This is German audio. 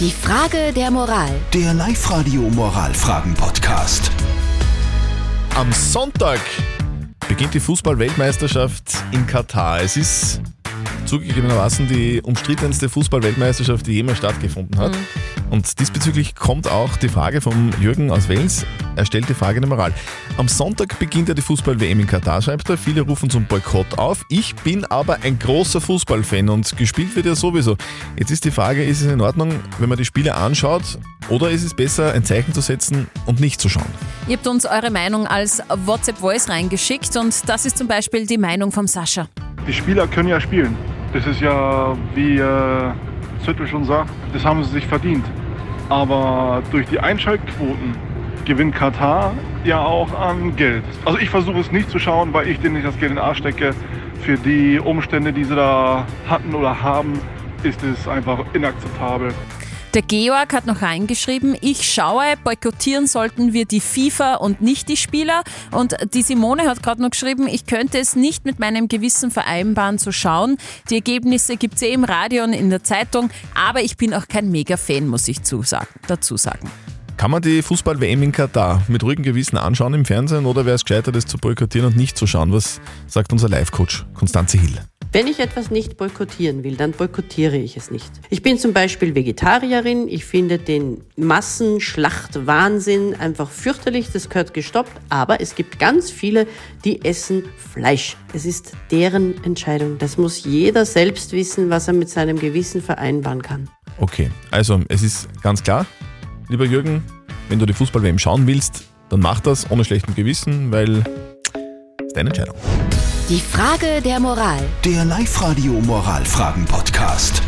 Die Frage der Moral. Der Live-Radio Moralfragen-Podcast. Am Sonntag beginnt die Fußball-Weltmeisterschaft in Katar. Es ist zugegebenermaßen die umstrittenste Fußball-Weltmeisterschaft, die jemals stattgefunden hat. Und diesbezüglich kommt auch die Frage vom Jürgen aus Wels. Er stellt die Frage der Moral. Am Sonntag beginnt ja die Fußball-WM in Katar, schreibt er. Viele rufen zum Boykott auf. Ich bin aber ein großer Fußballfan und gespielt wird ja sowieso. Jetzt ist die Frage, ist es in Ordnung, wenn man die Spiele anschaut oder ist es besser, ein Zeichen zu setzen und nicht zu schauen? Ihr habt uns eure Meinung als WhatsApp-Voice reingeschickt und das ist zum Beispiel die Meinung vom Sascha. Die Spieler können ja spielen. Das ist ja, wie äh, Züttel schon sagt, das haben sie sich verdient. Aber durch die Einschaltquoten gewinnt Katar ja auch an Geld. Also ich versuche es nicht zu schauen, weil ich denen nicht das Geld in den Arsch stecke. Für die Umstände, die sie da hatten oder haben, ist es einfach inakzeptabel. Der Georg hat noch reingeschrieben, ich schaue, boykottieren sollten wir die FIFA und nicht die Spieler. Und die Simone hat gerade noch geschrieben, ich könnte es nicht mit meinem Gewissen vereinbaren zu schauen. Die Ergebnisse gibt es eh im Radio und in der Zeitung, aber ich bin auch kein Mega-Fan, muss ich dazu sagen. Kann man die Fußball-WM in Katar mit ruhigem Gewissen anschauen im Fernsehen oder wäre es gescheiter, das zu boykottieren und nicht zu schauen? Was sagt unser Live-Coach Konstanze Hill? Wenn ich etwas nicht boykottieren will, dann boykottiere ich es nicht. Ich bin zum Beispiel Vegetarierin. Ich finde den Massenschlachtwahnsinn einfach fürchterlich. Das gehört gestoppt. Aber es gibt ganz viele, die essen Fleisch. Es ist deren Entscheidung. Das muss jeder selbst wissen, was er mit seinem Gewissen vereinbaren kann. Okay, also es ist ganz klar, lieber Jürgen, wenn du die Fußball-WM schauen willst, dann mach das ohne schlechtem Gewissen, weil es ist deine Entscheidung. Die Frage der Moral. Der Live-Radio Moralfragen-Podcast.